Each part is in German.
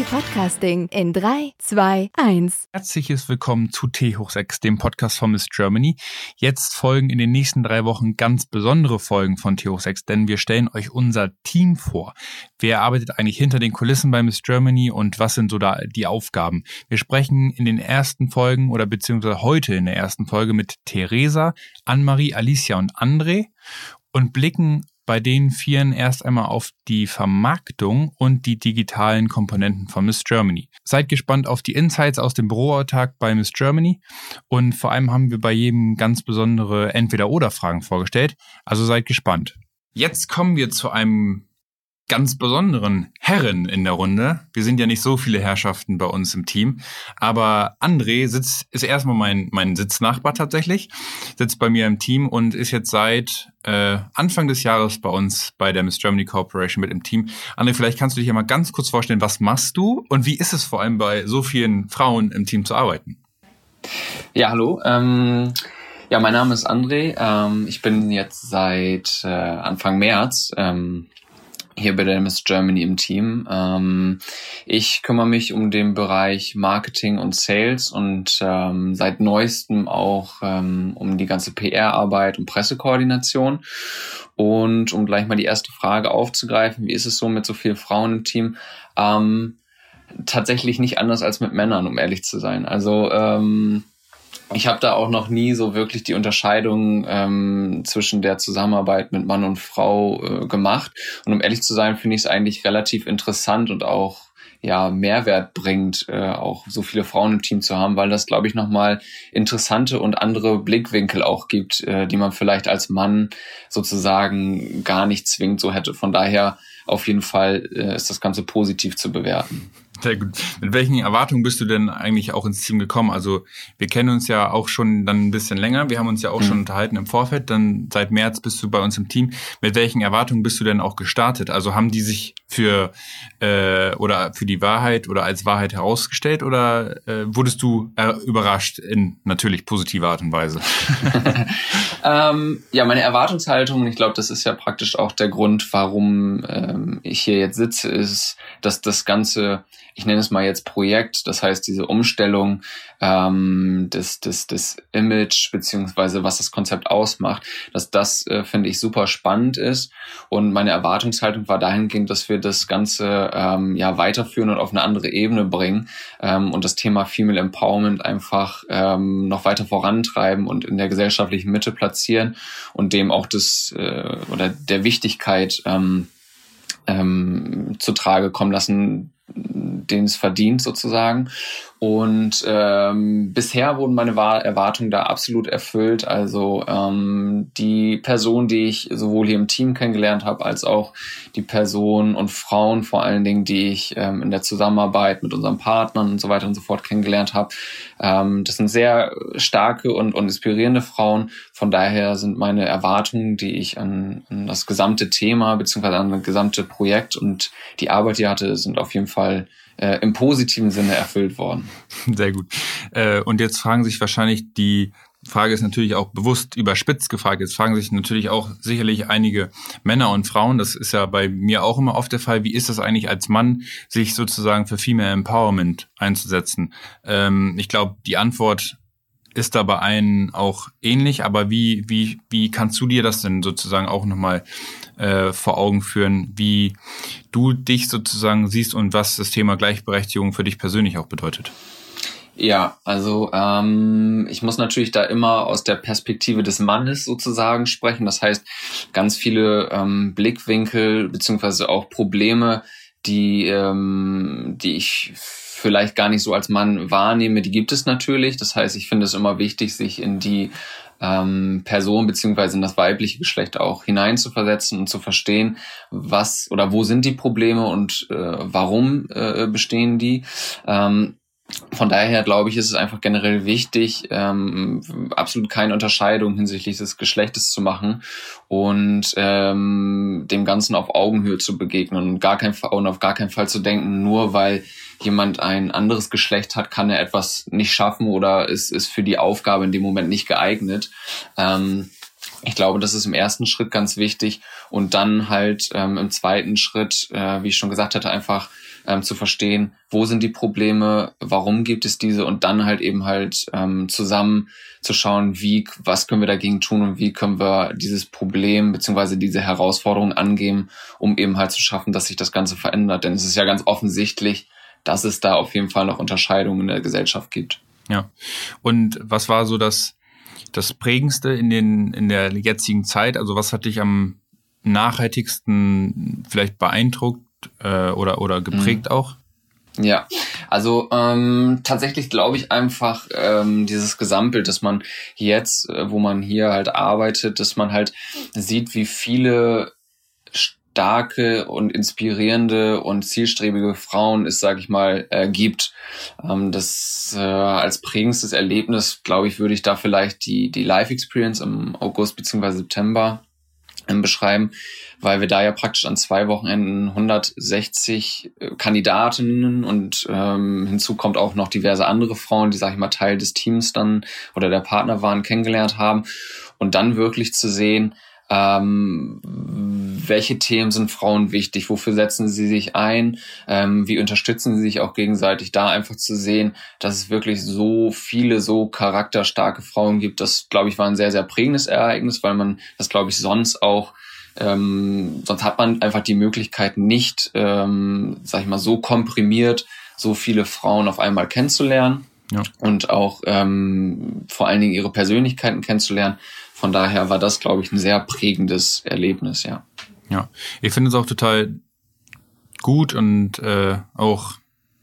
Podcasting in 3, 2, 1. Herzliches Willkommen zu T hoch 6, dem Podcast von Miss Germany. Jetzt folgen in den nächsten drei Wochen ganz besondere Folgen von T hoch 6, denn wir stellen euch unser Team vor. Wer arbeitet eigentlich hinter den Kulissen bei Miss Germany und was sind so da die Aufgaben? Wir sprechen in den ersten Folgen oder beziehungsweise heute in der ersten Folge mit Theresa, Annemarie, Alicia und André und blicken bei den Vieren erst einmal auf die Vermarktung und die digitalen Komponenten von Miss Germany. Seid gespannt auf die Insights aus dem Büroalltag bei Miss Germany und vor allem haben wir bei jedem ganz besondere Entweder-Oder-Fragen vorgestellt. Also seid gespannt. Jetzt kommen wir zu einem ganz besonderen Herren in der Runde. Wir sind ja nicht so viele Herrschaften bei uns im Team, aber André sitzt, ist erstmal mein, mein Sitznachbar tatsächlich, sitzt bei mir im Team und ist jetzt seit äh, Anfang des Jahres bei uns bei der Miss Germany Corporation mit im Team. André, vielleicht kannst du dich ja mal ganz kurz vorstellen, was machst du und wie ist es vor allem bei so vielen Frauen im Team zu arbeiten? Ja, hallo. Ähm ja, mein Name ist André. Ähm, ich bin jetzt seit äh, Anfang März ähm, hier bei der Miss Germany im Team. Ähm, ich kümmere mich um den Bereich Marketing und Sales und ähm, seit neuestem auch ähm, um die ganze PR-Arbeit und Pressekoordination. Und um gleich mal die erste Frage aufzugreifen, wie ist es so mit so vielen Frauen im Team? Ähm, tatsächlich nicht anders als mit Männern, um ehrlich zu sein. Also ähm, ich habe da auch noch nie so wirklich die Unterscheidung ähm, zwischen der Zusammenarbeit mit Mann und Frau äh, gemacht. Und um ehrlich zu sein, finde ich es eigentlich relativ interessant und auch ja Mehrwert bringt, äh, auch so viele Frauen im Team zu haben, weil das, glaube ich, nochmal interessante und andere Blickwinkel auch gibt, äh, die man vielleicht als Mann sozusagen gar nicht zwingend so hätte. Von daher auf jeden Fall äh, ist das Ganze positiv zu bewerten. Sehr gut. Mit welchen Erwartungen bist du denn eigentlich auch ins Team gekommen? Also wir kennen uns ja auch schon dann ein bisschen länger. Wir haben uns ja auch mhm. schon unterhalten im Vorfeld. Dann seit März bist du bei uns im Team. Mit welchen Erwartungen bist du denn auch gestartet? Also haben die sich für äh, oder für die Wahrheit oder als Wahrheit herausgestellt oder äh, wurdest du äh, überrascht in natürlich positiver Art und Weise? ähm, ja, meine Erwartungshaltung, ich glaube, das ist ja praktisch auch der Grund, warum ähm, ich hier jetzt sitze, ist, dass das Ganze ich nenne es mal jetzt Projekt, das heißt diese Umstellung ähm, des, des, des Image beziehungsweise was das Konzept ausmacht, dass das, äh, finde ich, super spannend ist. Und meine Erwartungshaltung war dahingehend, dass wir das Ganze ähm, ja weiterführen und auf eine andere Ebene bringen ähm, und das Thema Female Empowerment einfach ähm, noch weiter vorantreiben und in der gesellschaftlichen Mitte platzieren und dem auch das äh, oder der Wichtigkeit ähm, ähm, zu Trage kommen lassen, den es verdient sozusagen. Und ähm, bisher wurden meine Erwartungen da absolut erfüllt. Also ähm, die Person, die ich sowohl hier im Team kennengelernt habe, als auch die Personen und Frauen vor allen Dingen, die ich ähm, in der Zusammenarbeit mit unseren Partnern und so weiter und so fort kennengelernt habe, ähm, das sind sehr starke und, und inspirierende Frauen. Von daher sind meine Erwartungen, die ich an, an das gesamte Thema beziehungsweise an das gesamte Projekt und die Arbeit, die hatte, sind auf jeden Fall äh, im positiven Sinne erfüllt worden. Sehr gut. Äh, und jetzt fragen sich wahrscheinlich die Frage ist natürlich auch bewusst überspitzt gefragt. Jetzt fragen sich natürlich auch sicherlich einige Männer und Frauen, das ist ja bei mir auch immer oft der Fall, wie ist das eigentlich als Mann, sich sozusagen für Female Empowerment einzusetzen? Ähm, ich glaube, die Antwort ist da bei allen auch ähnlich, aber wie, wie, wie kannst du dir das denn sozusagen auch nochmal äh, vor Augen führen, wie du dich sozusagen siehst und was das Thema Gleichberechtigung für dich persönlich auch bedeutet? Ja, also ähm, ich muss natürlich da immer aus der Perspektive des Mannes sozusagen sprechen. Das heißt, ganz viele ähm, Blickwinkel beziehungsweise auch Probleme, die, ähm, die ich vielleicht gar nicht so als Mann wahrnehme, die gibt es natürlich. Das heißt, ich finde es immer wichtig, sich in die ähm, Person beziehungsweise in das weibliche Geschlecht auch hineinzuversetzen und zu verstehen, was oder wo sind die Probleme und äh, warum äh, bestehen die. Ähm, von daher glaube ich, ist es einfach generell wichtig, ähm, absolut keine Unterscheidung hinsichtlich des Geschlechtes zu machen und ähm, dem Ganzen auf Augenhöhe zu begegnen und, gar kein, und auf gar keinen Fall zu denken, nur weil jemand ein anderes Geschlecht hat, kann er etwas nicht schaffen oder ist, ist für die Aufgabe in dem Moment nicht geeignet. Ähm, ich glaube, das ist im ersten Schritt ganz wichtig und dann halt ähm, im zweiten Schritt, äh, wie ich schon gesagt hatte, einfach ähm, zu verstehen, wo sind die Probleme, warum gibt es diese und dann halt eben halt ähm, zusammen zu schauen, wie, was können wir dagegen tun und wie können wir dieses Problem beziehungsweise diese Herausforderung angehen, um eben halt zu schaffen, dass sich das Ganze verändert. Denn es ist ja ganz offensichtlich, dass es da auf jeden Fall noch Unterscheidungen in der Gesellschaft gibt. Ja. Und was war so das, das Prägendste in, den, in der jetzigen Zeit? Also was hat dich am nachhaltigsten vielleicht beeindruckt äh, oder, oder geprägt mhm. auch? Ja, also ähm, tatsächlich glaube ich einfach ähm, dieses Gesamtbild, dass man jetzt, äh, wo man hier halt arbeitet, dass man halt sieht, wie viele starke und inspirierende und zielstrebige Frauen es, sage ich mal, äh, gibt. Ähm, das äh, als prägendstes Erlebnis, glaube ich, würde ich da vielleicht die die Life Experience im August beziehungsweise September beschreiben, weil wir da ja praktisch an zwei Wochenenden 160 äh, Kandidatinnen und ähm, hinzu kommt auch noch diverse andere Frauen, die, sag ich mal, Teil des Teams dann oder der Partner waren, kennengelernt haben. Und dann wirklich zu sehen, ähm, welche Themen sind Frauen wichtig, wofür setzen sie sich ein, ähm, wie unterstützen sie sich auch gegenseitig, da einfach zu sehen, dass es wirklich so viele, so charakterstarke Frauen gibt, das, glaube ich, war ein sehr, sehr prägendes Ereignis, weil man das, glaube ich, sonst auch ähm, sonst hat man einfach die Möglichkeit nicht, ähm, sag ich mal, so komprimiert so viele Frauen auf einmal kennenzulernen ja. und auch ähm, vor allen Dingen ihre Persönlichkeiten kennenzulernen. Von daher war das, glaube ich, ein sehr prägendes Erlebnis, ja. Ja, ich finde es auch total gut und äh, auch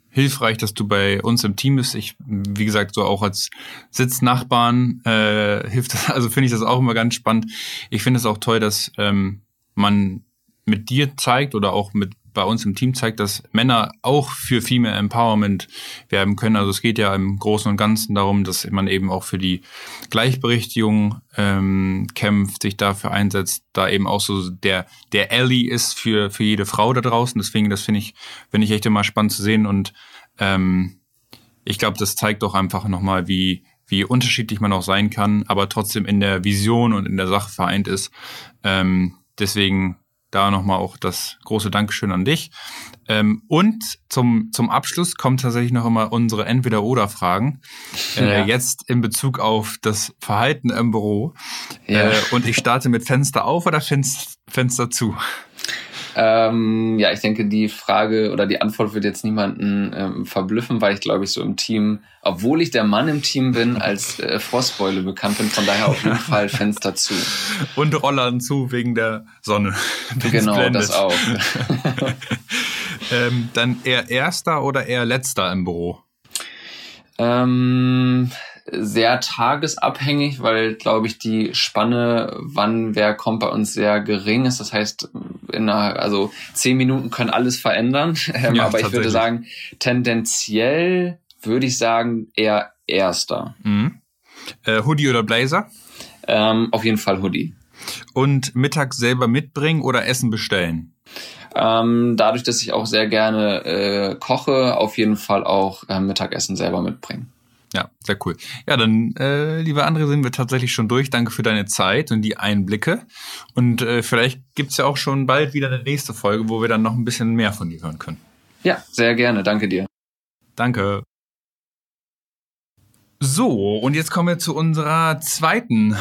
hilfreich, dass du bei uns im Team bist. Ich, wie gesagt, so auch als Sitznachbarn äh, hilft das, also finde ich das auch immer ganz spannend. Ich finde es auch toll, dass ähm, man mit dir zeigt oder auch mit bei uns im Team zeigt, dass Männer auch für Female Empowerment werben können. Also es geht ja im Großen und Ganzen darum, dass man eben auch für die Gleichberechtigung ähm, kämpft, sich dafür einsetzt, da eben auch so der der Ally ist für für jede Frau da draußen. Deswegen, das finde ich finde ich echt immer spannend zu sehen und ähm, ich glaube, das zeigt doch einfach nochmal, wie wie unterschiedlich man auch sein kann, aber trotzdem in der Vision und in der Sache vereint ist. Ähm, deswegen da nochmal auch das große Dankeschön an dich. Ähm, und zum, zum Abschluss kommen tatsächlich noch immer unsere Entweder-Oder-Fragen. Äh, ja. Jetzt in Bezug auf das Verhalten im Büro. Ja. Äh, und ich starte mit Fenster auf oder Fenster zu? Ähm, ja, ich denke, die Frage oder die Antwort wird jetzt niemanden ähm, verblüffen, weil ich glaube ich so im Team, obwohl ich der Mann im Team bin, als äh, Frostbeule bekannt bin, von daher auf jeden Fall Fenster zu. Und Rollern zu wegen der Sonne. Genau, blendet. das auch. ähm, dann eher erster oder eher letzter im Büro? Ähm, sehr tagesabhängig, weil, glaube ich, die Spanne, wann wer kommt, bei uns sehr gering ist. Das heißt, in einer, also zehn Minuten können alles verändern. Ähm, ja, aber ich würde sagen, tendenziell würde ich sagen, eher erster. Mhm. Äh, Hoodie oder Blazer? Ähm, auf jeden Fall Hoodie. Und Mittag selber mitbringen oder Essen bestellen? Ähm, dadurch, dass ich auch sehr gerne äh, koche, auf jeden Fall auch äh, Mittagessen selber mitbringen. Ja, sehr cool. Ja, dann, äh, liebe André, sind wir tatsächlich schon durch. Danke für deine Zeit und die Einblicke. Und äh, vielleicht gibt's ja auch schon bald wieder eine nächste Folge, wo wir dann noch ein bisschen mehr von dir hören können. Ja, sehr gerne. Danke dir. Danke. So, und jetzt kommen wir zu unserer zweiten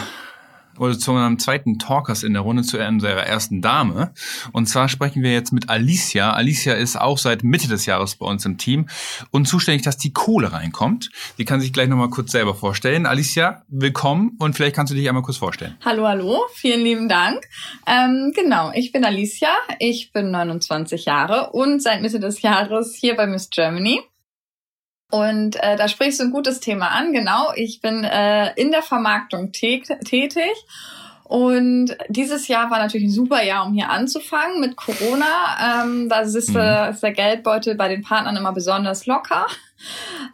oder zu einem zweiten Talkers in der Runde, zu unserer ersten Dame. Und zwar sprechen wir jetzt mit Alicia. Alicia ist auch seit Mitte des Jahres bei uns im Team und zuständig, dass die Kohle reinkommt. Die kann sich gleich nochmal kurz selber vorstellen. Alicia, willkommen und vielleicht kannst du dich einmal kurz vorstellen. Hallo, hallo, vielen lieben Dank. Ähm, genau, ich bin Alicia, ich bin 29 Jahre und seit Mitte des Jahres hier bei Miss Germany. Und äh, da sprichst du ein gutes Thema an, genau. Ich bin äh, in der Vermarktung tätig. Und dieses Jahr war natürlich ein super Jahr, um hier anzufangen mit Corona. Ähm, da ist, mhm. äh, ist der Geldbeutel bei den Partnern immer besonders locker.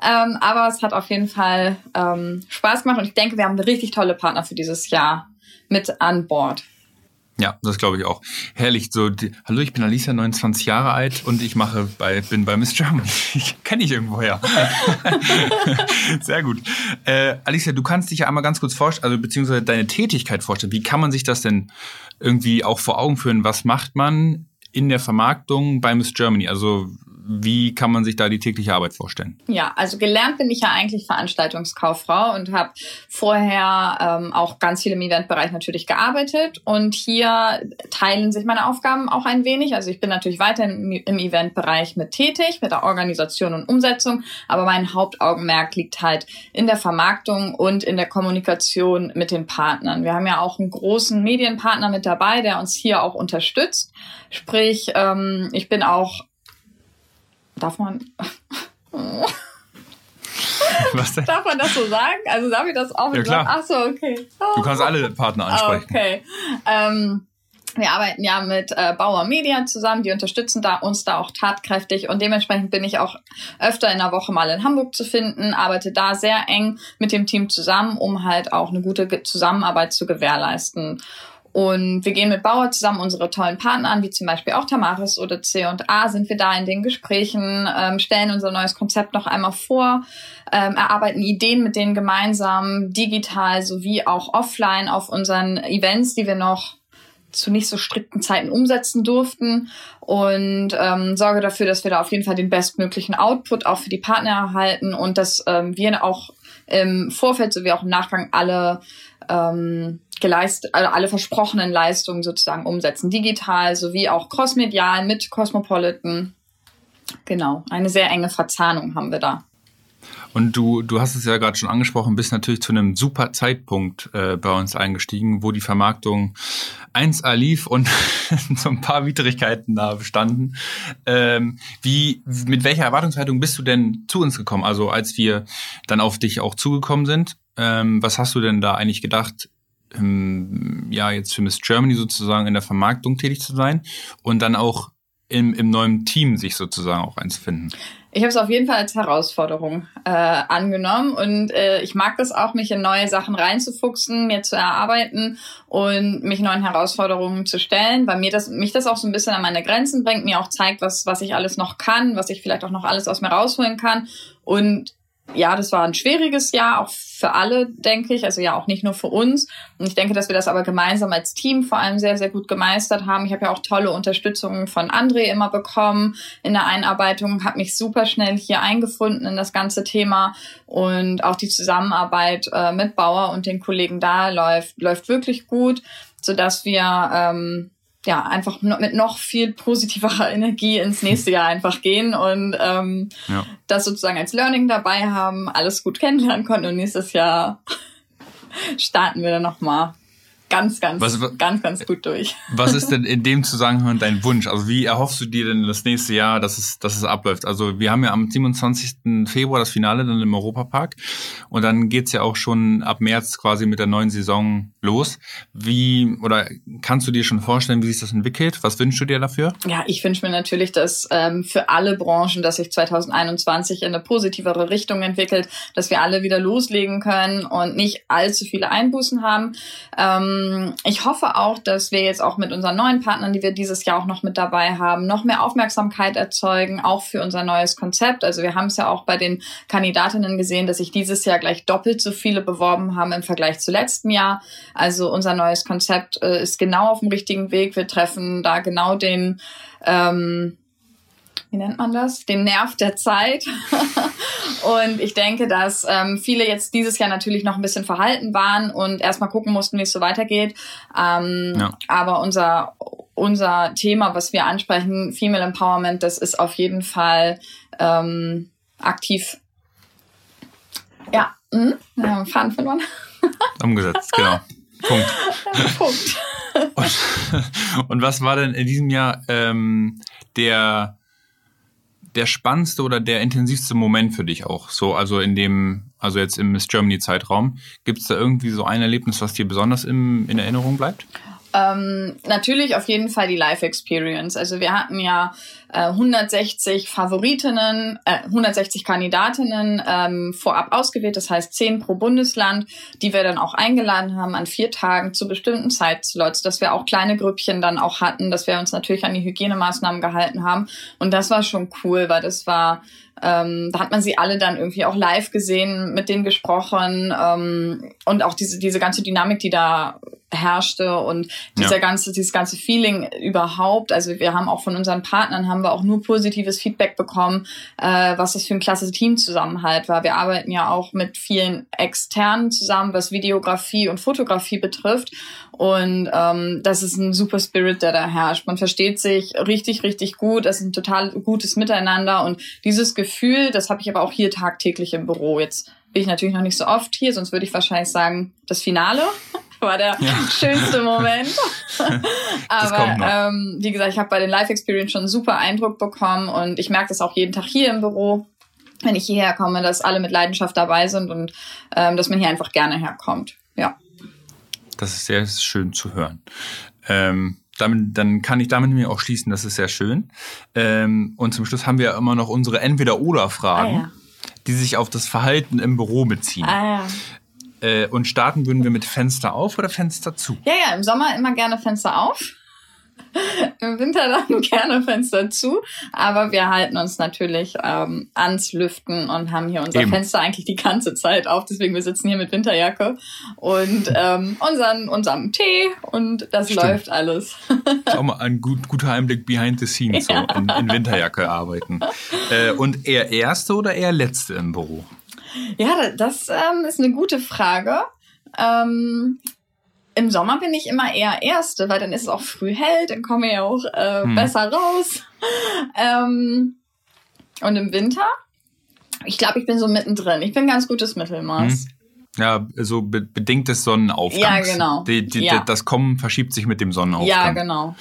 Ähm, aber es hat auf jeden Fall ähm, Spaß gemacht und ich denke, wir haben richtig tolle Partner für dieses Jahr mit an Bord. Ja, das glaube ich auch. Herrlich. So, die, hallo, ich bin Alicia, 29 Jahre alt und ich mache bei, bin bei Miss Germany. Ich kenne ich irgendwoher. Sehr gut. Äh, Alicia, du kannst dich ja einmal ganz kurz vorstellen, also beziehungsweise deine Tätigkeit vorstellen. Wie kann man sich das denn irgendwie auch vor Augen führen? Was macht man in der Vermarktung bei Miss Germany? Also wie kann man sich da die tägliche Arbeit vorstellen? Ja, also gelernt bin ich ja eigentlich Veranstaltungskauffrau und habe vorher ähm, auch ganz viel im Eventbereich natürlich gearbeitet. Und hier teilen sich meine Aufgaben auch ein wenig. Also ich bin natürlich weiter im, im Eventbereich mit tätig, mit der Organisation und Umsetzung. Aber mein Hauptaugenmerk liegt halt in der Vermarktung und in der Kommunikation mit den Partnern. Wir haben ja auch einen großen Medienpartner mit dabei, der uns hier auch unterstützt. Sprich, ähm, ich bin auch darf man. Was denn? Darf man das so sagen? Also darf ich das auch ja, klar. Ach so, okay. Du kannst alle Partner ansprechen. Okay. Ähm, wir arbeiten ja mit äh, Bauer Media zusammen, die unterstützen da uns da auch tatkräftig und dementsprechend bin ich auch öfter in der Woche mal in Hamburg zu finden, arbeite da sehr eng mit dem Team zusammen, um halt auch eine gute Zusammenarbeit zu gewährleisten. Und wir gehen mit Bauer zusammen unsere tollen Partner an, wie zum Beispiel auch Tamaris oder C&A, sind wir da in den Gesprächen, ähm, stellen unser neues Konzept noch einmal vor, ähm, erarbeiten Ideen mit denen gemeinsam, digital sowie auch offline auf unseren Events, die wir noch zu nicht so strikten Zeiten umsetzen durften. Und ähm, sorge dafür, dass wir da auf jeden Fall den bestmöglichen Output auch für die Partner erhalten und dass ähm, wir auch im Vorfeld sowie auch im Nachgang alle ähm, geleistet, also alle versprochenen Leistungen sozusagen umsetzen, digital sowie auch crossmedial mit Cosmopolitan. Genau, eine sehr enge Verzahnung haben wir da. Und du, du hast es ja gerade schon angesprochen, bist natürlich zu einem super Zeitpunkt äh, bei uns eingestiegen, wo die Vermarktung 1A lief und so ein paar Widrigkeiten da bestanden. Ähm, wie, mit welcher Erwartungshaltung bist du denn zu uns gekommen? Also als wir dann auf dich auch zugekommen sind, ähm, was hast du denn da eigentlich gedacht? Ähm, ja, jetzt für Miss Germany sozusagen in der Vermarktung tätig zu sein und dann auch im, im neuen Team sich sozusagen auch einzufinden? Ich habe es auf jeden Fall als Herausforderung äh, angenommen und äh, ich mag das auch, mich in neue Sachen reinzufuchsen, mir zu erarbeiten und mich neuen Herausforderungen zu stellen, weil mir das mich das auch so ein bisschen an meine Grenzen bringt, mir auch zeigt, was was ich alles noch kann, was ich vielleicht auch noch alles aus mir rausholen kann und ja, das war ein schwieriges Jahr, auch für alle, denke ich, also ja auch nicht nur für uns. Und ich denke, dass wir das aber gemeinsam als Team vor allem sehr, sehr gut gemeistert haben. Ich habe ja auch tolle Unterstützung von André immer bekommen in der Einarbeitung, habe mich super schnell hier eingefunden in das ganze Thema und auch die Zusammenarbeit äh, mit Bauer und den Kollegen da läuft, läuft wirklich gut, sodass wir ähm, ja, einfach mit noch viel positiverer Energie ins nächste Jahr einfach gehen und ähm, ja. das sozusagen als Learning dabei haben, alles gut kennenlernen konnten und nächstes Jahr starten wir dann nochmal ganz, ganz, was, ganz, ganz gut durch. Was ist denn in dem Zusammenhang dein Wunsch? Also wie erhoffst du dir denn das nächste Jahr, dass es, dass es abläuft? Also wir haben ja am 27. Februar das Finale dann im Europapark und dann geht's ja auch schon ab März quasi mit der neuen Saison los. Wie oder kannst du dir schon vorstellen, wie sich das entwickelt? Was wünschst du dir dafür? Ja, ich wünsche mir natürlich, dass ähm, für alle Branchen, dass sich 2021 in eine positivere Richtung entwickelt, dass wir alle wieder loslegen können und nicht allzu viele Einbußen haben. Ähm, ähm, ich hoffe auch, dass wir jetzt auch mit unseren neuen Partnern, die wir dieses Jahr auch noch mit dabei haben, noch mehr Aufmerksamkeit erzeugen, auch für unser neues Konzept. Also wir haben es ja auch bei den Kandidatinnen gesehen, dass sich dieses Jahr gleich doppelt so viele beworben haben im Vergleich zu letzten Jahr. Also unser neues Konzept äh, ist genau auf dem richtigen Weg. Wir treffen da genau den ähm, wie nennt man das, den Nerv der Zeit. und ich denke, dass ähm, viele jetzt dieses Jahr natürlich noch ein bisschen verhalten waren und erstmal gucken mussten, wie es so weitergeht. Ähm, ja. Aber unser, unser Thema, was wir ansprechen, Female Empowerment, das ist auf jeden Fall ähm, aktiv. Ja, hm? ja Faden verloren. Umgesetzt, genau. Punkt. Punkt. Und, und, was war denn in diesem Jahr ähm, der der spannendste oder der intensivste Moment für dich auch? So, also in dem, also jetzt im Miss Germany Zeitraum. Gibt es da irgendwie so ein Erlebnis, was dir besonders im, in Erinnerung bleibt? Ähm, natürlich auf jeden Fall die Live Experience. Also wir hatten ja äh, 160 Favoritinnen, äh, 160 Kandidatinnen ähm, vorab ausgewählt, das heißt 10 pro Bundesland, die wir dann auch eingeladen haben an vier Tagen zu bestimmten Zeitslots, dass wir auch kleine Grüppchen dann auch hatten, dass wir uns natürlich an die Hygienemaßnahmen gehalten haben. Und das war schon cool, weil das war ähm, da hat man sie alle dann irgendwie auch live gesehen, mit denen gesprochen ähm, und auch diese, diese ganze Dynamik, die da herrschte und dieser ja. ganze, dieses ganze Feeling überhaupt. Also wir haben auch von unseren Partnern haben wir auch nur positives Feedback bekommen, äh, was das für ein klasse Teamzusammenhalt war. Wir arbeiten ja auch mit vielen externen zusammen, was Videografie und Fotografie betrifft. Und ähm, das ist ein super Spirit, der da herrscht. Man versteht sich richtig, richtig gut. Das ist ein total gutes Miteinander. Und dieses Gefühl, das habe ich aber auch hier tagtäglich im Büro. Jetzt bin ich natürlich noch nicht so oft hier, sonst würde ich wahrscheinlich sagen, das Finale war der ja. schönste Moment. Aber ähm, wie gesagt, ich habe bei den Live Experience schon einen super Eindruck bekommen und ich merke das auch jeden Tag hier im Büro, wenn ich hierher komme, dass alle mit Leidenschaft dabei sind und ähm, dass man hier einfach gerne herkommt. Ja. Das ist sehr schön zu hören. Ähm, damit, dann kann ich damit mir auch schließen, das ist sehr schön. Ähm, und zum Schluss haben wir immer noch unsere Entweder-Oder-Fragen. Ah, ja die sich auf das Verhalten im Büro beziehen. Ah, ja. Äh, und starten würden wir mit Fenster auf oder Fenster zu? Ja, ja, im Sommer immer gerne Fenster auf. Im Winter dann gerne Fenster zu, aber wir halten uns natürlich ähm, ans Lüften und haben hier unser Eben. Fenster eigentlich die ganze Zeit auf. Deswegen wir sitzen hier mit Winterjacke und ähm, unseren, unserem Tee und das Stimmt. läuft alles. Schau mal, ein gut, guter Einblick behind the scenes, ja. so in, in Winterjacke arbeiten. Äh, und eher erste oder eher letzte im Büro? Ja, das ähm, ist eine gute Frage. Ähm, Im Sommer bin ich immer eher Erste, weil dann ist es auch früh hell, dann komme ich auch äh, hm. besser raus. ähm, und im Winter, ich glaube, ich bin so mittendrin. Ich bin ganz gutes Mittelmaß. Hm. Ja, so be bedingtes Sonnenaufgangs. Ja, genau. Die, die, ja. Das Kommen verschiebt sich mit dem Sonnenaufgang. Ja, genau.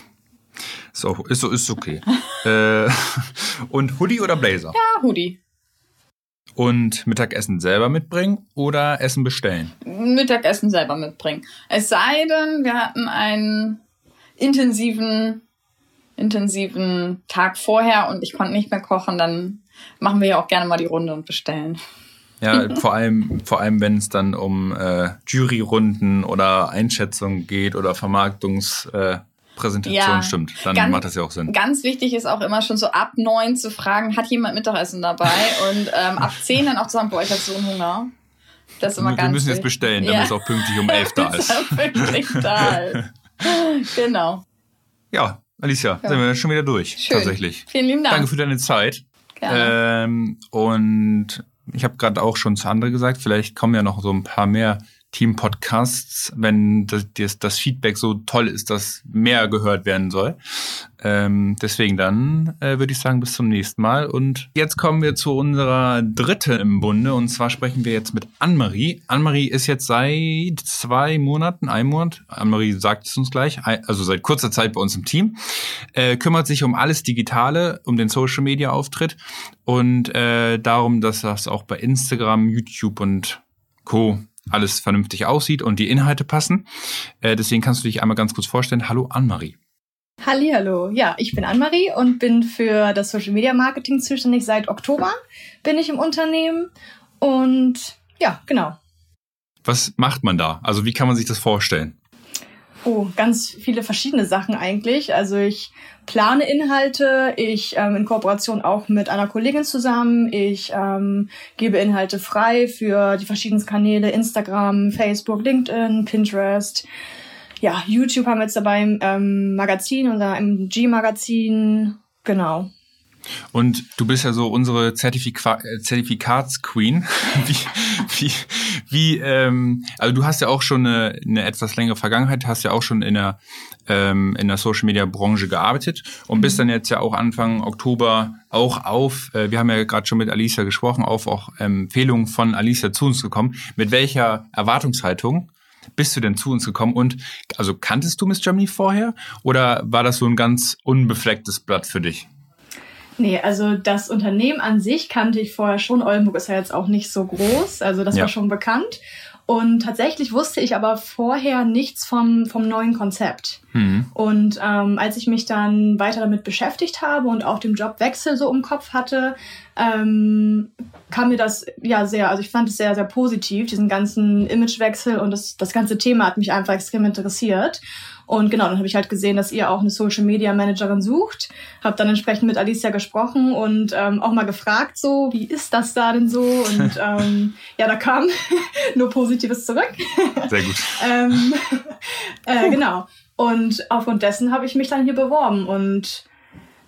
So, ist, ist okay. äh, und Hoodie oder Blazer? Ja, Hoodie. Und Mittagessen selber mitbringen oder Essen bestellen? Mittagessen selber mitbringen. Es sei denn, wir hatten einen intensiven, intensiven Tag vorher und ich konnte nicht mehr kochen, dann machen wir ja auch gerne mal die Runde und bestellen. Ja, vor allem, vor allem, wenn es dann um äh, Juryrunden oder Einschätzungen geht oder Vermarktungs, äh, Präsentation ja, stimmt, dann ganz, macht das ja auch Sinn. Ganz wichtig ist auch immer schon so ab neun zu fragen, hat jemand Mittagessen dabei? Und ähm, ab zehn dann auch zu sagen, boah, ich habe so einen Hunger. Das ist immer wir ganz Wir müssen jetzt bestellen, damit ja. es auch pünktlich um elf da ist. pünktlich da ist. genau. Ja, Alicia, ja. sind wir schon wieder durch, Schön. tatsächlich. Vielen lieben Dank. Danke für deine Zeit. Gerne. Ähm, und ich habe gerade auch schon zu anderen gesagt, vielleicht kommen ja noch so ein paar mehr Team-Podcasts, wenn das, das, Feedback so toll ist, dass mehr gehört werden soll. Ähm, deswegen dann äh, würde ich sagen, bis zum nächsten Mal. Und jetzt kommen wir zu unserer dritten im Bunde. Und zwar sprechen wir jetzt mit Anne-Marie. Anne-Marie ist jetzt seit zwei Monaten, ein Monat, Anne-Marie sagt es uns gleich, also seit kurzer Zeit bei uns im Team, äh, kümmert sich um alles Digitale, um den Social-Media-Auftritt und äh, darum, dass das auch bei Instagram, YouTube und Co alles vernünftig aussieht und die Inhalte passen. Äh, deswegen kannst du dich einmal ganz kurz vorstellen. Hallo Anne-Marie. Hallo, ja, ich bin Anne-Marie und bin für das Social Media Marketing zuständig. Seit Oktober bin ich im Unternehmen und ja, genau. Was macht man da? Also wie kann man sich das vorstellen? Oh, ganz viele verschiedene Sachen eigentlich. Also ich plane Inhalte, ich ähm, in Kooperation auch mit einer Kollegin zusammen, ich ähm, gebe Inhalte frei für die verschiedenen Kanäle, Instagram, Facebook, LinkedIn, Pinterest. Ja, YouTube haben wir jetzt dabei ähm, Magazin, unser MG-Magazin, genau. Und du bist ja so unsere Zertifika äh, Zertifikatsqueen. wie, wie, wie, ähm, also du hast ja auch schon eine, eine etwas längere Vergangenheit, hast ja auch schon in der, ähm, in der Social Media Branche gearbeitet und bist mhm. dann jetzt ja auch Anfang Oktober auch auf, äh, wir haben ja gerade schon mit Alicia gesprochen, auf auch Empfehlungen von Alicia zu uns gekommen. Mit welcher Erwartungshaltung bist du denn zu uns gekommen? Und also kanntest du Miss Germany vorher oder war das so ein ganz unbeflecktes Blatt für dich? Nee, also das Unternehmen an sich kannte ich vorher schon. Oldenburg ist ja jetzt auch nicht so groß, also das ja. war schon bekannt. Und tatsächlich wusste ich aber vorher nichts vom, vom neuen Konzept. Mhm. Und ähm, als ich mich dann weiter damit beschäftigt habe und auch den Jobwechsel so im Kopf hatte, ähm, kam mir das ja sehr, also ich fand es sehr, sehr positiv, diesen ganzen Imagewechsel und das, das ganze Thema hat mich einfach extrem interessiert. Und genau, dann habe ich halt gesehen, dass ihr auch eine Social Media Managerin sucht. Habe dann entsprechend mit Alicia gesprochen und ähm, auch mal gefragt, so, wie ist das da denn so? Und ähm, ja, da kam nur Positives zurück. Sehr gut. ähm, äh, genau. Und aufgrund dessen habe ich mich dann hier beworben. Und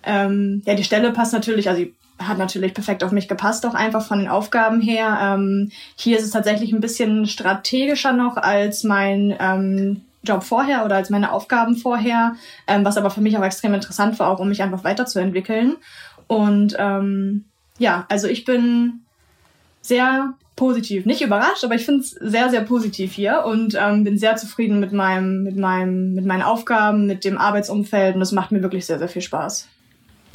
ähm, ja, die Stelle passt natürlich, also hat natürlich perfekt auf mich gepasst, auch einfach von den Aufgaben her. Ähm, hier ist es tatsächlich ein bisschen strategischer noch als mein ähm, Job vorher oder als meine Aufgaben vorher, ähm, was aber für mich auch extrem interessant war, auch um mich einfach weiterzuentwickeln. Und ähm, ja, also ich bin sehr positiv, nicht überrascht, aber ich finde es sehr, sehr positiv hier und ähm, bin sehr zufrieden mit meinem, mit meinem, mit meinen Aufgaben, mit dem Arbeitsumfeld und es macht mir wirklich sehr, sehr viel Spaß.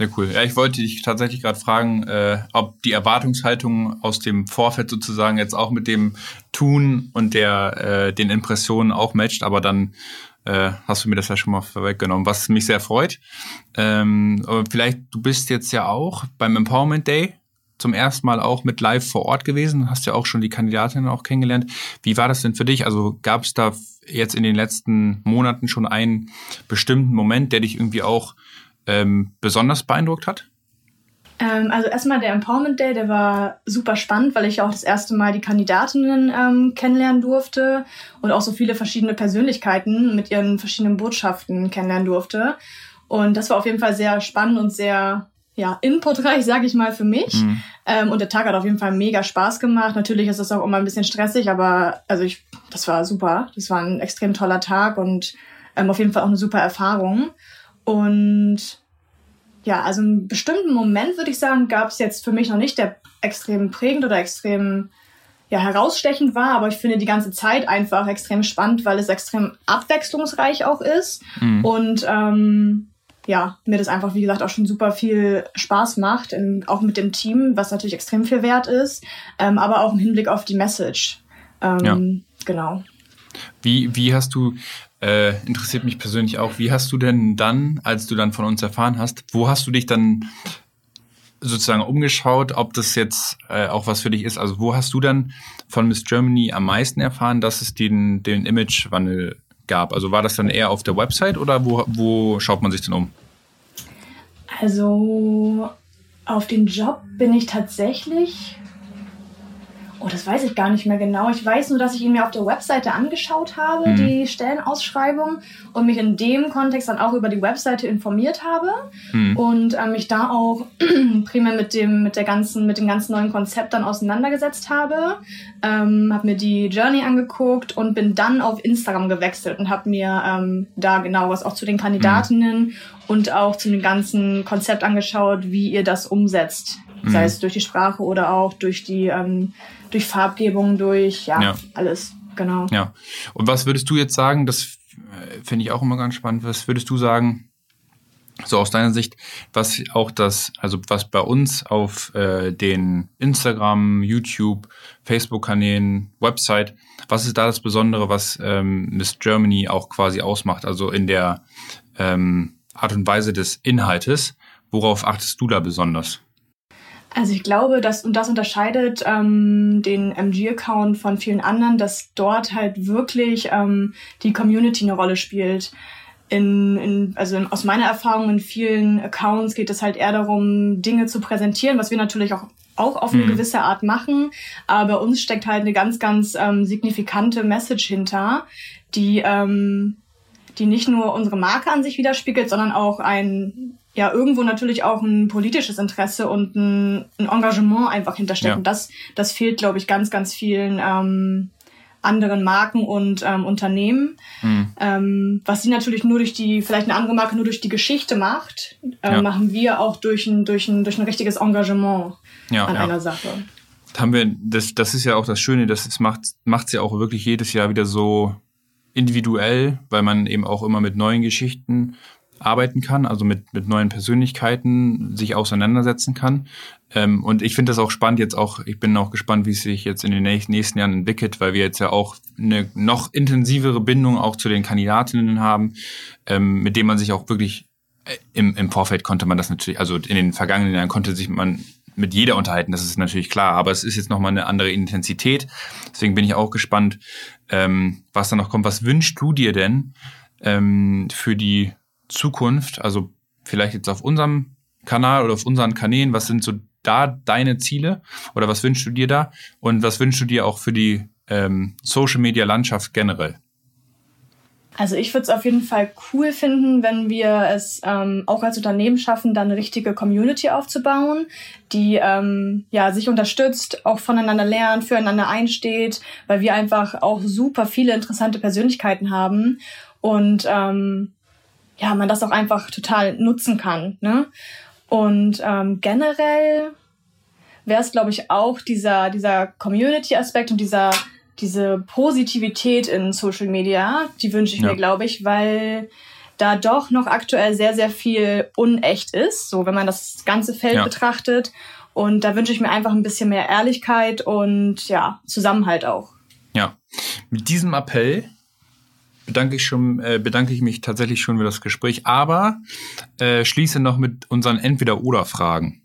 Sehr cool. Ja, ich wollte dich tatsächlich gerade fragen, äh, ob die Erwartungshaltung aus dem Vorfeld sozusagen jetzt auch mit dem Tun und der äh, den Impressionen auch matcht, aber dann äh, hast du mir das ja schon mal vorweggenommen, was mich sehr freut. Ähm, aber vielleicht, du bist jetzt ja auch beim Empowerment Day zum ersten Mal auch mit live vor Ort gewesen, hast ja auch schon die Kandidatinnen auch kennengelernt. Wie war das denn für dich? Also gab es da jetzt in den letzten Monaten schon einen bestimmten Moment, der dich irgendwie auch ähm, besonders beeindruckt hat? Ähm, also erstmal der Empowerment Day, der war super spannend, weil ich auch das erste Mal die Kandidatinnen ähm, kennenlernen durfte und auch so viele verschiedene Persönlichkeiten mit ihren verschiedenen Botschaften kennenlernen durfte. Und das war auf jeden Fall sehr spannend und sehr ja, inputreich, sage ich mal, für mich. Mhm. Ähm, und der Tag hat auf jeden Fall mega Spaß gemacht. Natürlich ist es auch immer ein bisschen stressig, aber also ich, das war super. Das war ein extrem toller Tag und ähm, auf jeden Fall auch eine super Erfahrung. Und ja, also einen bestimmten Moment, würde ich sagen, gab es jetzt für mich noch nicht, der extrem prägend oder extrem ja, herausstechend war, aber ich finde die ganze Zeit einfach extrem spannend, weil es extrem abwechslungsreich auch ist. Mhm. Und ähm, ja, mir das einfach, wie gesagt, auch schon super viel Spaß macht, in, auch mit dem Team, was natürlich extrem viel wert ist, ähm, aber auch im Hinblick auf die Message. Ähm, ja. Genau. Wie, wie hast du äh, interessiert mich persönlich auch, wie hast du denn dann, als du dann von uns erfahren hast, wo hast du dich dann sozusagen umgeschaut, ob das jetzt äh, auch was für dich ist? Also wo hast du dann von Miss Germany am meisten erfahren, dass es den, den Imagewandel gab? Also war das dann eher auf der Website oder wo, wo schaut man sich denn um? Also auf den Job bin ich tatsächlich Oh, das weiß ich gar nicht mehr genau. Ich weiß nur, dass ich ihn mir auf der Webseite angeschaut habe, mhm. die Stellenausschreibung, und mich in dem Kontext dann auch über die Webseite informiert habe mhm. und äh, mich da auch primär mit dem, mit der ganzen, mit dem ganzen neuen Konzept dann auseinandergesetzt habe. Ähm, habe mir die Journey angeguckt und bin dann auf Instagram gewechselt und habe mir ähm, da genau was auch zu den Kandidatinnen mhm. und auch zu dem ganzen Konzept angeschaut, wie ihr das umsetzt sei mhm. es durch die Sprache oder auch durch die ähm, durch Farbgebung, durch ja, ja, alles, genau. Ja. Und was würdest du jetzt sagen, das äh, finde ich auch immer ganz spannend, was würdest du sagen, so aus deiner Sicht, was auch das, also was bei uns auf äh, den Instagram, YouTube, Facebook-Kanälen, Website, was ist da das Besondere, was ähm, Miss Germany auch quasi ausmacht? Also in der ähm, Art und Weise des Inhaltes, worauf achtest du da besonders? Also ich glaube, dass, und das unterscheidet ähm, den MG-Account von vielen anderen, dass dort halt wirklich ähm, die Community eine Rolle spielt. In, in, also in, aus meiner Erfahrung in vielen Accounts geht es halt eher darum, Dinge zu präsentieren, was wir natürlich auch auch auf eine mhm. gewisse Art machen, aber bei uns steckt halt eine ganz, ganz ähm, signifikante Message hinter, die ähm, die nicht nur unsere Marke an sich widerspiegelt, sondern auch ein ja irgendwo natürlich auch ein politisches Interesse und ein, ein Engagement einfach hintersteckt. Ja. Und das, das fehlt, glaube ich, ganz, ganz vielen ähm, anderen Marken und ähm, Unternehmen. Mhm. Ähm, was sie natürlich nur durch die, vielleicht eine andere Marke nur durch die Geschichte macht, äh, ja. machen wir auch durch ein, durch ein, durch ein richtiges Engagement ja, an einer Sache. Haben wir, das, das ist ja auch das Schöne, das macht es ja auch wirklich jedes Jahr wieder so individuell, weil man eben auch immer mit neuen Geschichten arbeiten kann, also mit, mit neuen Persönlichkeiten sich auseinandersetzen kann. Ähm, und ich finde das auch spannend jetzt auch, ich bin auch gespannt, wie es sich jetzt in den nächsten Jahren entwickelt, weil wir jetzt ja auch eine noch intensivere Bindung auch zu den Kandidatinnen haben, ähm, mit dem man sich auch wirklich äh, im, im Vorfeld konnte man das natürlich, also in den vergangenen Jahren konnte sich man mit jeder unterhalten, das ist natürlich klar, aber es ist jetzt nochmal eine andere Intensität. Deswegen bin ich auch gespannt, ähm, was da noch kommt. Was wünschst du dir denn ähm, für die Zukunft? Also vielleicht jetzt auf unserem Kanal oder auf unseren Kanälen, was sind so da deine Ziele oder was wünschst du dir da? Und was wünschst du dir auch für die ähm, Social Media Landschaft generell? Also ich würde es auf jeden Fall cool finden, wenn wir es ähm, auch als Unternehmen schaffen, dann eine richtige Community aufzubauen, die ähm, ja sich unterstützt, auch voneinander lernt, füreinander einsteht, weil wir einfach auch super viele interessante Persönlichkeiten haben und ähm, ja man das auch einfach total nutzen kann. Ne? Und ähm, generell wäre es glaube ich auch dieser dieser Community-Aspekt und dieser diese Positivität in Social Media, die wünsche ich ja. mir, glaube ich, weil da doch noch aktuell sehr, sehr viel unecht ist, so wenn man das ganze Feld ja. betrachtet. Und da wünsche ich mir einfach ein bisschen mehr Ehrlichkeit und ja, Zusammenhalt auch. Ja, mit diesem Appell bedanke ich schon, äh, bedanke ich mich tatsächlich schon für das Gespräch, aber äh, schließe noch mit unseren Entweder-Oder-Fragen.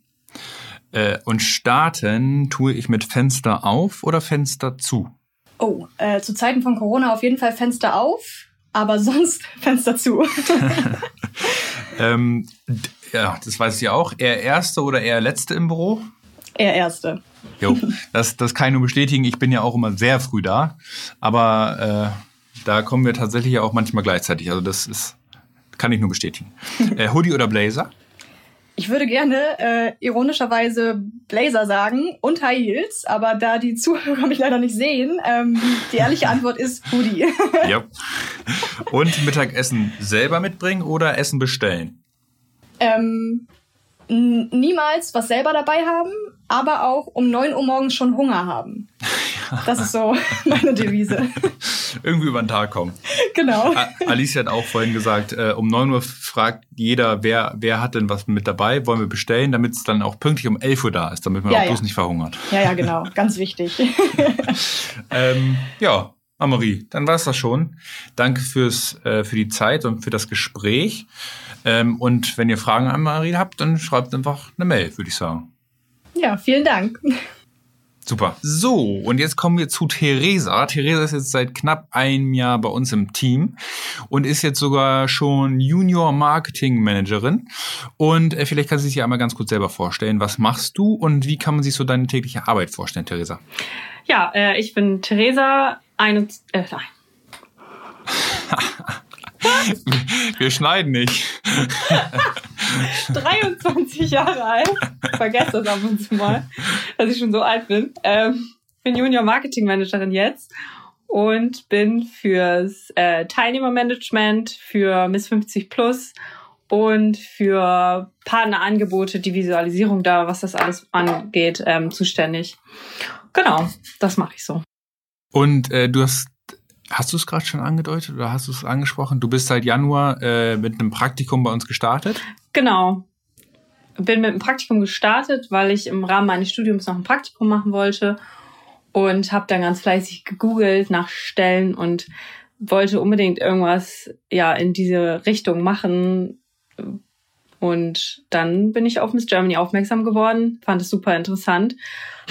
Äh, und starten tue ich mit Fenster auf oder Fenster zu? Oh, äh, zu Zeiten von Corona auf jeden Fall Fenster auf, aber sonst Fenster zu. ähm, ja, das weiß ich auch. Eher Erste oder eher Letzte im Büro? Eher Erste. Jo, das, das kann ich nur bestätigen. Ich bin ja auch immer sehr früh da, aber äh, da kommen wir tatsächlich ja auch manchmal gleichzeitig. Also das ist, kann ich nur bestätigen. Äh, Hoodie oder Blazer? Ich würde gerne äh, ironischerweise Blazer sagen und High Heels, aber da die Zuhörer mich leider nicht sehen, ähm, die ehrliche Antwort ist Hoodie. ja. Und Mittagessen selber mitbringen oder Essen bestellen? Ähm, niemals was selber dabei haben, aber auch um 9 Uhr morgens schon Hunger haben. Das ist so meine Devise. Irgendwie über den Tag kommen. Genau. Alicia hat auch vorhin gesagt, äh, um 9 Uhr fragt jeder, wer, wer hat denn was mit dabei, wollen wir bestellen, damit es dann auch pünktlich um 11 Uhr da ist, damit man ja, auch ja. bloß nicht verhungert. Ja, ja, genau. Ganz wichtig. ähm, ja, Amarie, dann war es das schon. Danke fürs, äh, für die Zeit und für das Gespräch. Ähm, und wenn ihr Fragen an Marie habt, dann schreibt einfach eine Mail, würde ich sagen. Ja, vielen Dank. Super. So, und jetzt kommen wir zu Theresa. Theresa ist jetzt seit knapp einem Jahr bei uns im Team und ist jetzt sogar schon Junior Marketing Managerin. Und äh, vielleicht kannst du dich ja einmal ganz kurz selber vorstellen. Was machst du und wie kann man sich so deine tägliche Arbeit vorstellen, Theresa? Ja, äh, ich bin Theresa, eine, äh, nein. Wir schneiden nicht. 23 Jahre alt. Ich vergesse das ab und zu mal, dass ich schon so alt bin. Ähm, bin Junior Marketing Managerin jetzt und bin fürs äh, Teilnehmermanagement, für Miss 50 Plus und für Partnerangebote, die Visualisierung da, was das alles angeht, ähm, zuständig. Genau, das mache ich so. Und äh, du hast Hast du es gerade schon angedeutet oder hast du es angesprochen? Du bist seit Januar äh, mit einem Praktikum bei uns gestartet? Genau. Bin mit einem Praktikum gestartet, weil ich im Rahmen meines Studiums noch ein Praktikum machen wollte und habe dann ganz fleißig gegoogelt nach Stellen und wollte unbedingt irgendwas ja in diese Richtung machen. Und dann bin ich auf Miss Germany aufmerksam geworden, fand es super interessant,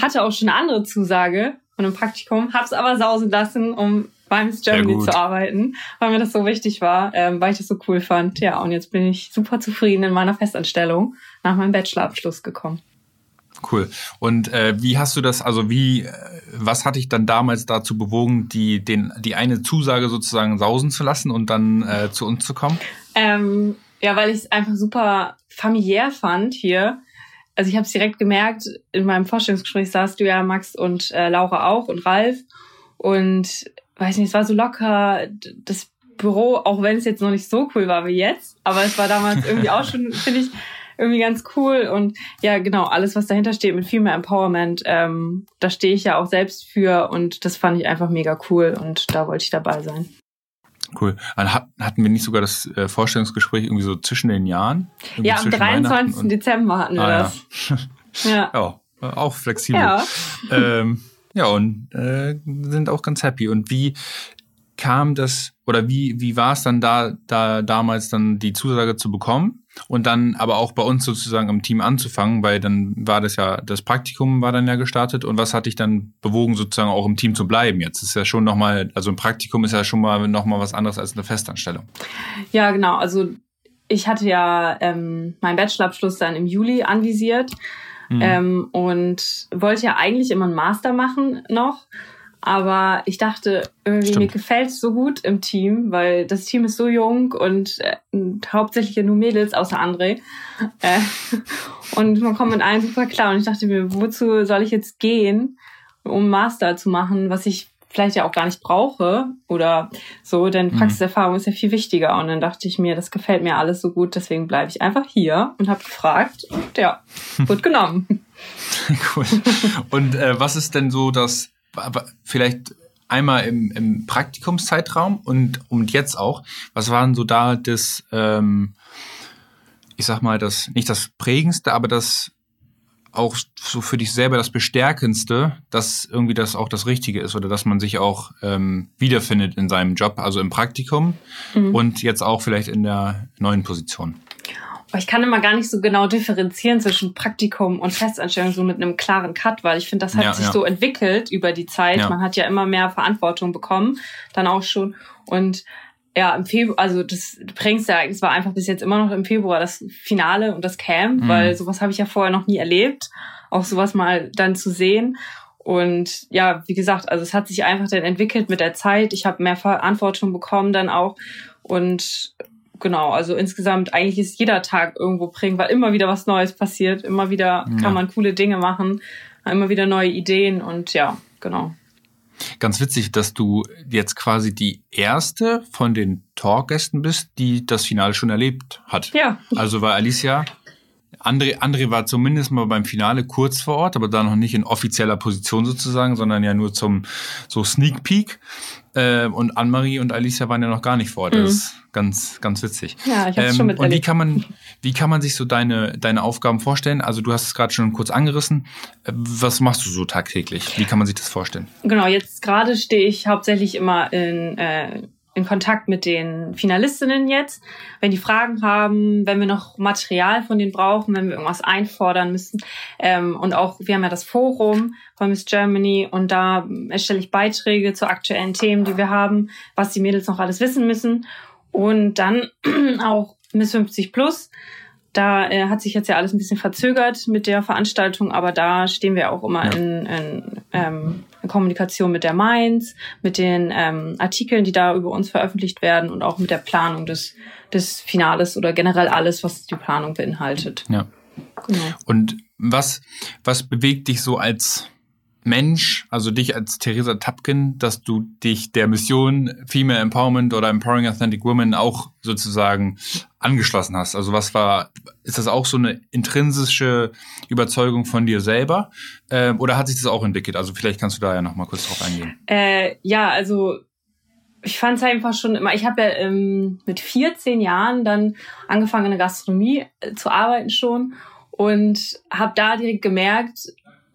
hatte auch schon eine andere Zusage von einem Praktikum, habe es aber sausen lassen, um beim Germany zu arbeiten, weil mir das so wichtig war, ähm, weil ich das so cool fand. Ja, und jetzt bin ich super zufrieden in meiner Festanstellung nach meinem Bachelorabschluss gekommen. Cool. Und äh, wie hast du das, also wie, äh, was hat dich dann damals dazu bewogen, die, den, die eine Zusage sozusagen sausen zu lassen und dann äh, zu uns zu kommen? Ähm, ja, weil ich es einfach super familiär fand hier. Also ich habe es direkt gemerkt, in meinem Vorstellungsgespräch saßt du ja, Max und äh, Laura auch und Ralf. Und weiß nicht, es war so locker, das Büro, auch wenn es jetzt noch nicht so cool war wie jetzt, aber es war damals irgendwie auch schon, finde ich, irgendwie ganz cool und ja, genau, alles, was dahinter steht mit viel mehr Empowerment, ähm, da stehe ich ja auch selbst für und das fand ich einfach mega cool und da wollte ich dabei sein. Cool. Hatten wir nicht sogar das äh, Vorstellungsgespräch irgendwie so zwischen den Jahren? Irgendwie ja, am 23. Dezember hatten wir ah, das. Ja. ja. ja. auch flexibel. Ja, ähm, ja und äh, sind auch ganz happy. Und wie kam das, oder wie, wie war es dann da, da damals dann die Zusage zu bekommen? und dann aber auch bei uns sozusagen im Team anzufangen, weil dann war das ja, das Praktikum war dann ja gestartet und was hat dich dann bewogen, sozusagen auch im Team zu bleiben? Jetzt ist ja schon nochmal, also ein Praktikum ist ja schon mal nochmal was anderes als eine Festanstellung. Ja, genau. Also ich hatte ja ähm, meinen Bachelorabschluss dann im Juli anvisiert mhm. ähm, und wollte ja eigentlich immer einen Master machen noch aber ich dachte, irgendwie Stimmt. mir gefällt es so gut im Team, weil das Team ist so jung und, äh, und hauptsächlich ja nur Mädels, außer André. Äh, und man kommt mit allen super klar. Und ich dachte mir, wozu soll ich jetzt gehen, um Master zu machen, was ich vielleicht ja auch gar nicht brauche oder so, denn mhm. Praxiserfahrung ist ja viel wichtiger. Und dann dachte ich mir, das gefällt mir alles so gut, deswegen bleibe ich einfach hier und habe gefragt und ja, wird genommen. cool. Und äh, was ist denn so das vielleicht einmal im, im Praktikumszeitraum und, und jetzt auch, was waren so da das, ähm, ich sag mal, das, nicht das prägendste, aber das auch so für dich selber das Bestärkendste, dass irgendwie das auch das Richtige ist oder dass man sich auch ähm, wiederfindet in seinem Job, also im Praktikum mhm. und jetzt auch vielleicht in der neuen Position. Aber ich kann immer gar nicht so genau differenzieren zwischen Praktikum und Festanstellung so mit einem klaren Cut, weil ich finde, das hat ja, sich ja. so entwickelt über die Zeit. Ja. Man hat ja immer mehr Verantwortung bekommen, dann auch schon. Und ja, im Februar, also das prägendste Ereignis war einfach bis jetzt immer noch im Februar das Finale und das Camp, mhm. weil sowas habe ich ja vorher noch nie erlebt, auch sowas mal dann zu sehen. Und ja, wie gesagt, also es hat sich einfach dann entwickelt mit der Zeit. Ich habe mehr Verantwortung bekommen dann auch und genau, also insgesamt eigentlich ist jeder Tag irgendwo prägend, weil immer wieder was Neues passiert, immer wieder ja. kann man coole Dinge machen, immer wieder neue Ideen und ja, genau. Ganz witzig, dass du jetzt quasi die erste von den Talkgästen bist, die das Finale schon erlebt hat. Ja. Also war Alicia André, André war zumindest mal beim Finale kurz vor Ort, aber da noch nicht in offizieller Position sozusagen, sondern ja nur zum so Sneak Peek. Äh, und Anne-Marie und Alicia waren ja noch gar nicht vor Ort. Das mhm. ist ganz, ganz witzig. Ja, ich hab's ähm, schon miterlebt. Und wie kann man, wie kann man sich so deine, deine Aufgaben vorstellen? Also du hast es gerade schon kurz angerissen. Was machst du so tagtäglich? Wie kann man sich das vorstellen? Genau, jetzt gerade stehe ich hauptsächlich immer in äh, in Kontakt mit den Finalistinnen jetzt, wenn die Fragen haben, wenn wir noch Material von denen brauchen, wenn wir irgendwas einfordern müssen. Ähm, und auch, wir haben ja das Forum von Miss Germany und da erstelle ich Beiträge zu aktuellen Themen, die wir haben, was die Mädels noch alles wissen müssen. Und dann auch Miss 50 Plus. Da äh, hat sich jetzt ja alles ein bisschen verzögert mit der Veranstaltung, aber da stehen wir auch immer in, in ähm, Kommunikation mit der Mainz, mit den ähm, Artikeln, die da über uns veröffentlicht werden und auch mit der Planung des, des Finales oder generell alles, was die Planung beinhaltet. Ja. Genau. Und was, was bewegt dich so als Mensch, also dich als Theresa Tapkin, dass du dich der Mission Female Empowerment oder Empowering Authentic Women auch sozusagen angeschlossen hast? Also was war, ist das auch so eine intrinsische Überzeugung von dir selber äh, oder hat sich das auch entwickelt? Also vielleicht kannst du da ja noch mal kurz drauf eingehen. Äh, ja, also ich fand es einfach schon immer, ich habe ja ähm, mit 14 Jahren dann angefangen in der Gastronomie äh, zu arbeiten schon und habe da direkt gemerkt,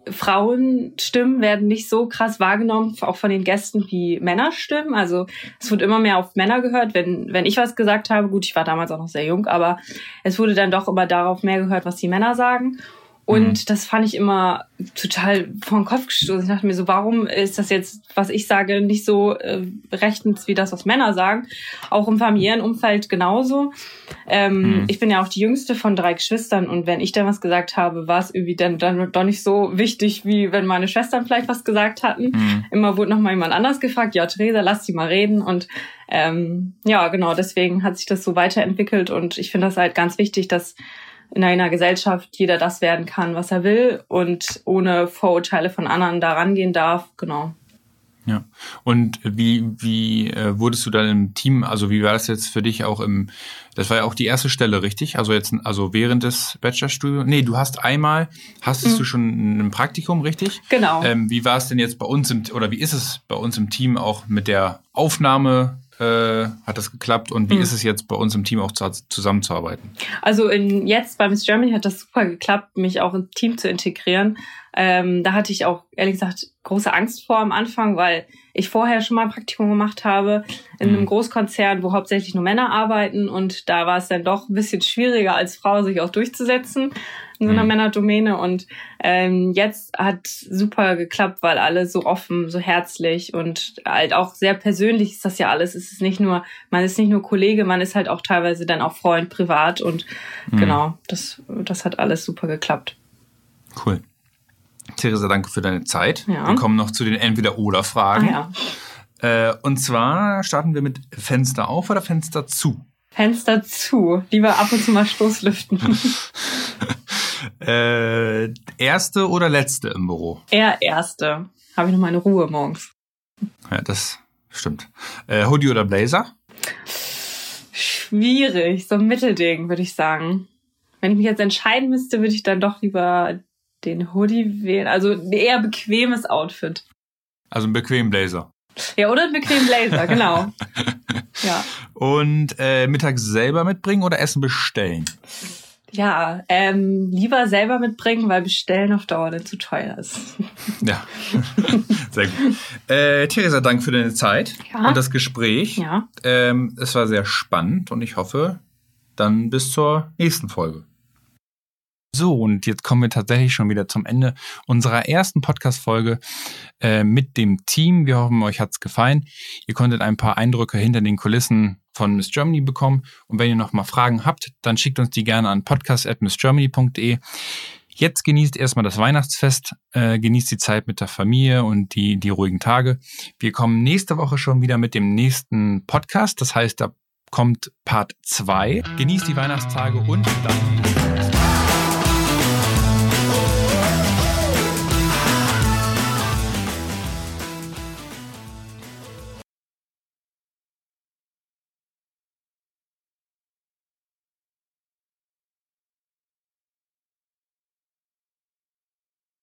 Frauenstimmen werden nicht so krass wahrgenommen, auch von den Gästen wie Männerstimmen. Also es wird immer mehr auf Männer gehört. Wenn, wenn ich was gesagt habe, gut, ich war damals auch noch sehr jung, aber es wurde dann doch immer darauf mehr gehört, was die Männer sagen. Und mhm. das fand ich immer total vor den Kopf gestoßen. Ich dachte mir so, warum ist das jetzt, was ich sage, nicht so äh, rechtens wie das, was Männer sagen? Auch im familiären Umfeld genauso. Ähm, mhm. Ich bin ja auch die jüngste von drei Geschwistern und wenn ich dann was gesagt habe, war es irgendwie dann, dann doch nicht so wichtig, wie wenn meine Schwestern vielleicht was gesagt hatten. Mhm. Immer wurde noch mal jemand anders gefragt, ja, Theresa, lass sie mal reden. Und ähm, ja, genau, deswegen hat sich das so weiterentwickelt und ich finde das halt ganz wichtig, dass in einer Gesellschaft jeder das werden kann, was er will und ohne Vorurteile von anderen da rangehen darf. Genau. Ja. Und wie, wie äh, wurdest du dann im Team, also wie war das jetzt für dich auch im, das war ja auch die erste Stelle, richtig? Also jetzt, also während des Bachelorstudiums? Nee, du hast einmal, hastest mhm. du schon ein Praktikum, richtig? Genau. Ähm, wie war es denn jetzt bei uns im, oder wie ist es bei uns im Team auch mit der Aufnahme äh, hat das geklappt und wie Hm. ist es jetzt bei uns im Team auch zu, zusammenzuarbeiten? Also in, jetzt bei Miss Germany hat das super geklappt, mich auch ins Team zu integrieren. Ähm, da hatte ich auch ehrlich gesagt große Angst vor am Anfang, weil ich vorher schon mal ein Praktikum gemacht habe in Mhm. einem Großkonzern, wo hauptsächlich nur Männer arbeiten und da war es dann doch ein bisschen schwieriger als Frau sich auch durchzusetzen in so einer Mhm. Männerdomäne und ähm, jetzt hat super geklappt, weil alle so offen, so herzlich und halt auch sehr persönlich ist das ja alles. Es ist nicht nur, man ist nicht nur Kollege, man ist halt auch teilweise dann auch Freund privat und Mhm. genau, das, das hat alles super geklappt. Cool. Theresa, danke für deine Zeit. Ja. Wir kommen noch zu den Entweder-Oder-Fragen. Ah ja. Äh, und zwar starten wir mit Fenster auf oder Fenster zu? Fenster zu. Lieber ab und zu mal Stoßlüften. Äh, erste oder letzte im Büro? Eher erste. Habe ich noch meine Ruhe morgens. Ja, das stimmt. Äh, Hoodie oder Blazer? Schwierig. So ein Mittelding, würde ich sagen. Wenn ich mich jetzt entscheiden müsste, würde ich dann doch lieber den Hoodie wählen. Also ein eher bequemes Outfit. Also ein bequemen Blazer. Ja, oder einen bequemen Blazer, genau. Ja. Und äh, mittags selber mitbringen oder Essen bestellen? Ja, ähm, lieber selber mitbringen, weil bestellen auf Dauer dann zu teuer ist. Ja, sehr gut. Äh, Theresa, danke für deine Zeit Ja. und das Gespräch. Ja. Ähm, es war sehr spannend und ich hoffe, dann bis zur nächsten Folge. So, und jetzt kommen wir tatsächlich schon wieder zum Ende unserer ersten Podcast-Folge äh, mit dem Team. Wir hoffen, euch hat's gefallen. Ihr konntet ein paar Eindrücke hinter den Kulissen von Miss Germany bekommen. Und wenn ihr noch mal Fragen habt, dann schickt uns die gerne an podcast.missgermany.de. Jetzt genießt erstmal das Weihnachtsfest, äh, genießt die Zeit mit der Familie und die, die ruhigen Tage. Wir kommen nächste Woche schon wieder mit dem nächsten Podcast. Das heißt, da kommt Part 2. Genießt die Weihnachtstage und dann